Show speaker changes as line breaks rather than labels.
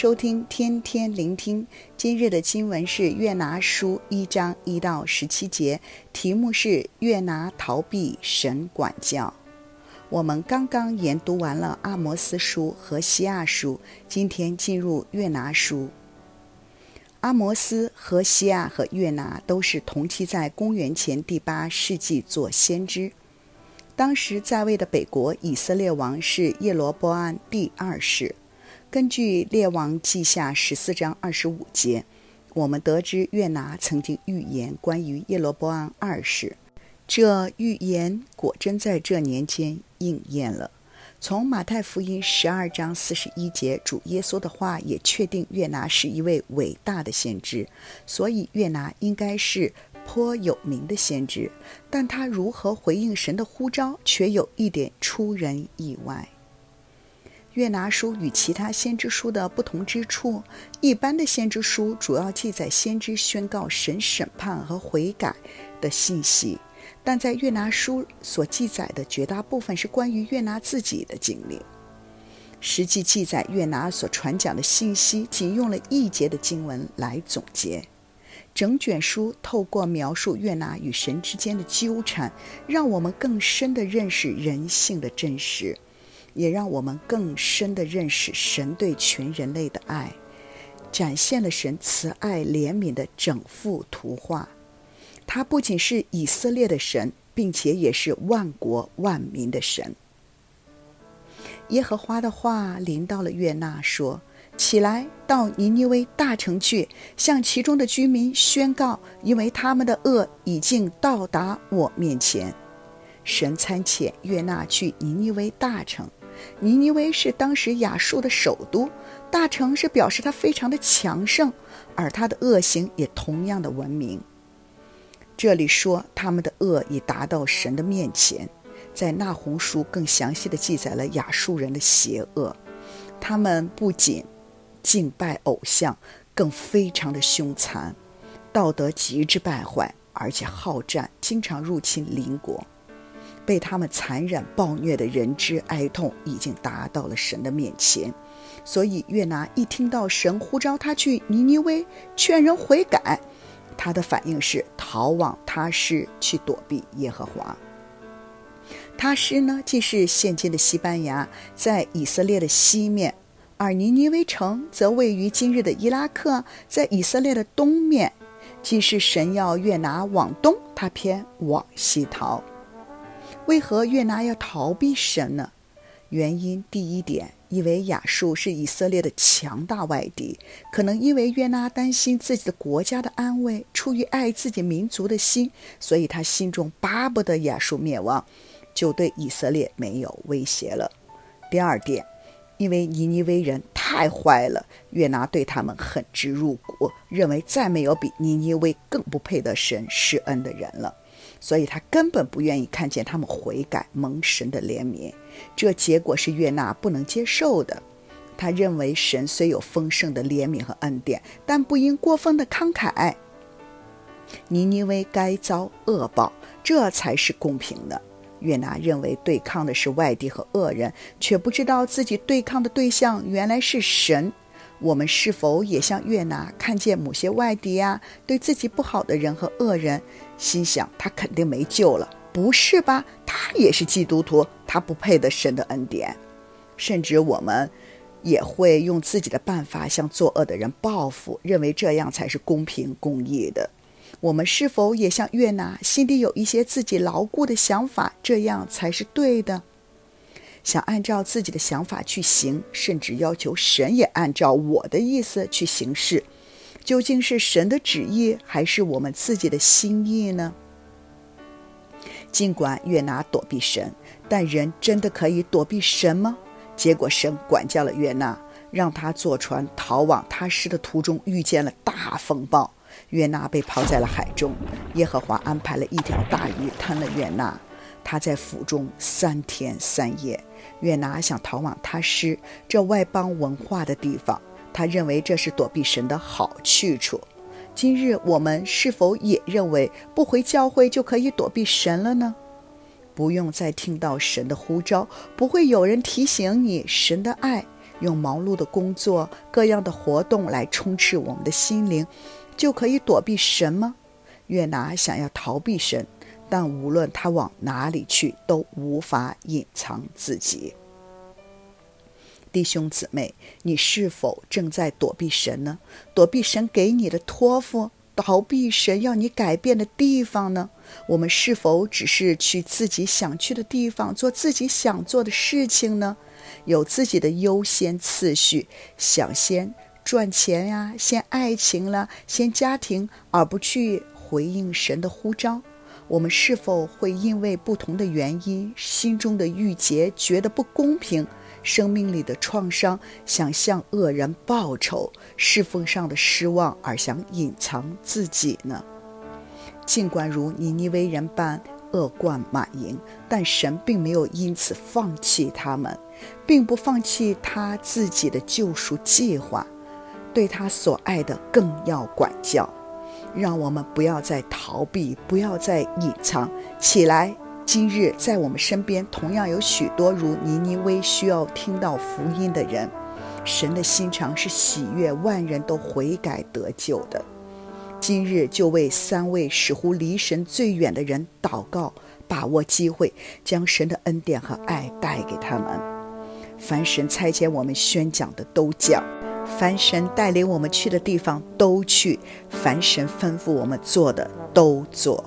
收听天天聆听。今日的经文是约拿书一章一到十七节，题目是约拿逃避神管教。我们刚刚研读完了阿摩斯书和西亚书，今天进入约拿书。阿摩斯、和西亚和约拿都是同期在公元前第八世纪做先知。当时在位的北国以色列王是耶罗波安第二世。根据《列王记下》十四章二十五节，我们得知约拿曾经预言关于耶罗波安二世，这预言果真在这年间应验了。从马太福音十二章四十一节，主耶稣的话也确定约拿是一位伟大的先知，所以约拿应该是颇有名的先知。但他如何回应神的呼召，却有一点出人意外。约拿书与其他先知书的不同之处，一般的先知书主要记载先知宣告神审判和悔改的信息。但在约拿书所记载的绝大部分是关于约拿自己的经历，实际记载约拿所传讲的信息，仅用了一节的经文来总结。整卷书透过描述约拿与神之间的纠缠，让我们更深地认识人性的真实，也让我们更深地认识神对全人类的爱，展现了神慈爱怜悯的整幅图画。他不仅是以色列的神，并且也是万国万民的神。耶和华的话临到了约拿，说：“起来，到尼尼微大城去，向其中的居民宣告，因为他们的恶已经到达我面前。”神差遣约拿去尼尼微大城。尼尼微是当时亚述的首都，大城是表示他非常的强盛，而他的恶行也同样的闻名。这里说他们的恶已达到神的面前，在那鸿书更详细地记载了亚述人的邪恶。他们不仅敬拜偶像，更非常的凶残，道德极之败坏，而且好战，经常入侵邻国。被他们残忍暴虐的人之哀痛已经达到了神的面前，所以约拿一听到神呼召他去尼尼微劝人悔改。他的反应是逃往他施去躲避耶和华。他施呢，既是现今的西班牙，在以色列的西面；而尼尼微城则位于今日的伊拉克，在以色列的东面。既是神要约拿往东，他偏往西逃。为何约拿要逃避神呢？原因第一点，因为亚述是以色列的强大外敌，可能因为约拿担心自己的国家的安危，出于爱自己民族的心，所以他心中巴不得亚述灭亡，就对以色列没有威胁了。第二点，因为尼尼微人太坏了，约拿对他们恨之入骨，认为再没有比尼尼微更不配得神施恩的人了。所以他根本不愿意看见他们悔改蒙神的怜悯，这结果是约拿不能接受的。他认为神虽有丰盛的怜悯和恩典，但不应过分的慷慨。尼尼微该遭恶报，这才是公平的。约拿认为对抗的是外敌和恶人，却不知道自己对抗的对象原来是神。我们是否也像约拿看见某些外敌啊，对自己不好的人和恶人，心想他肯定没救了？不是吧？他也是基督徒，他不配得神的恩典。甚至我们也会用自己的办法向作恶的人报复，认为这样才是公平公义的。我们是否也像约拿，心里有一些自己牢固的想法，这样才是对的？想按照自己的想法去行，甚至要求神也按照我的意思去行事，究竟是神的旨意，还是我们自己的心意呢？尽管约拿躲避神，但人真的可以躲避神吗？结果神管教了约拿，让他坐船逃往他施的途中遇见了大风暴，约拿被抛在了海中。耶和华安排了一条大鱼吞了约拿。他在腹中三天三夜。约拿想逃往他施这外邦文化的地方，他认为这是躲避神的好去处。今日我们是否也认为不回教会就可以躲避神了呢？不用再听到神的呼召，不会有人提醒你神的爱，用忙碌的工作、各样的活动来充斥我们的心灵，就可以躲避神吗？约拿想要逃避神，但无论他往哪里去，都无法隐藏自己。弟兄姊妹，你是否正在躲避神呢？躲避神给你的托付，逃避神要你改变的地方呢？我们是否只是去自己想去的地方，做自己想做的事情呢？有自己的优先次序，想先赚钱呀，先爱情了，先家庭，而不去回应神的呼召。我们是否会因为不同的原因，心中的郁结，觉得不公平？生命里的创伤，想向恶人报仇；侍奉上的失望，而想隐藏自己呢？尽管如尼尼微人般恶贯满盈，但神并没有因此放弃他们，并不放弃他自己的救赎计划，对他所爱的更要管教。让我们不要再逃避，不要再隐藏，起来！今日在我们身边同样有许多如尼尼微需要听到福音的人。神的心肠是喜悦万人都悔改得救的。今日就为三位似乎离神最远的人祷告，把握机会，将神的恩典和爱带给他们。凡神差遣我们宣讲的都讲，凡神带领我们去的地方都去，凡神吩咐我们做的都做。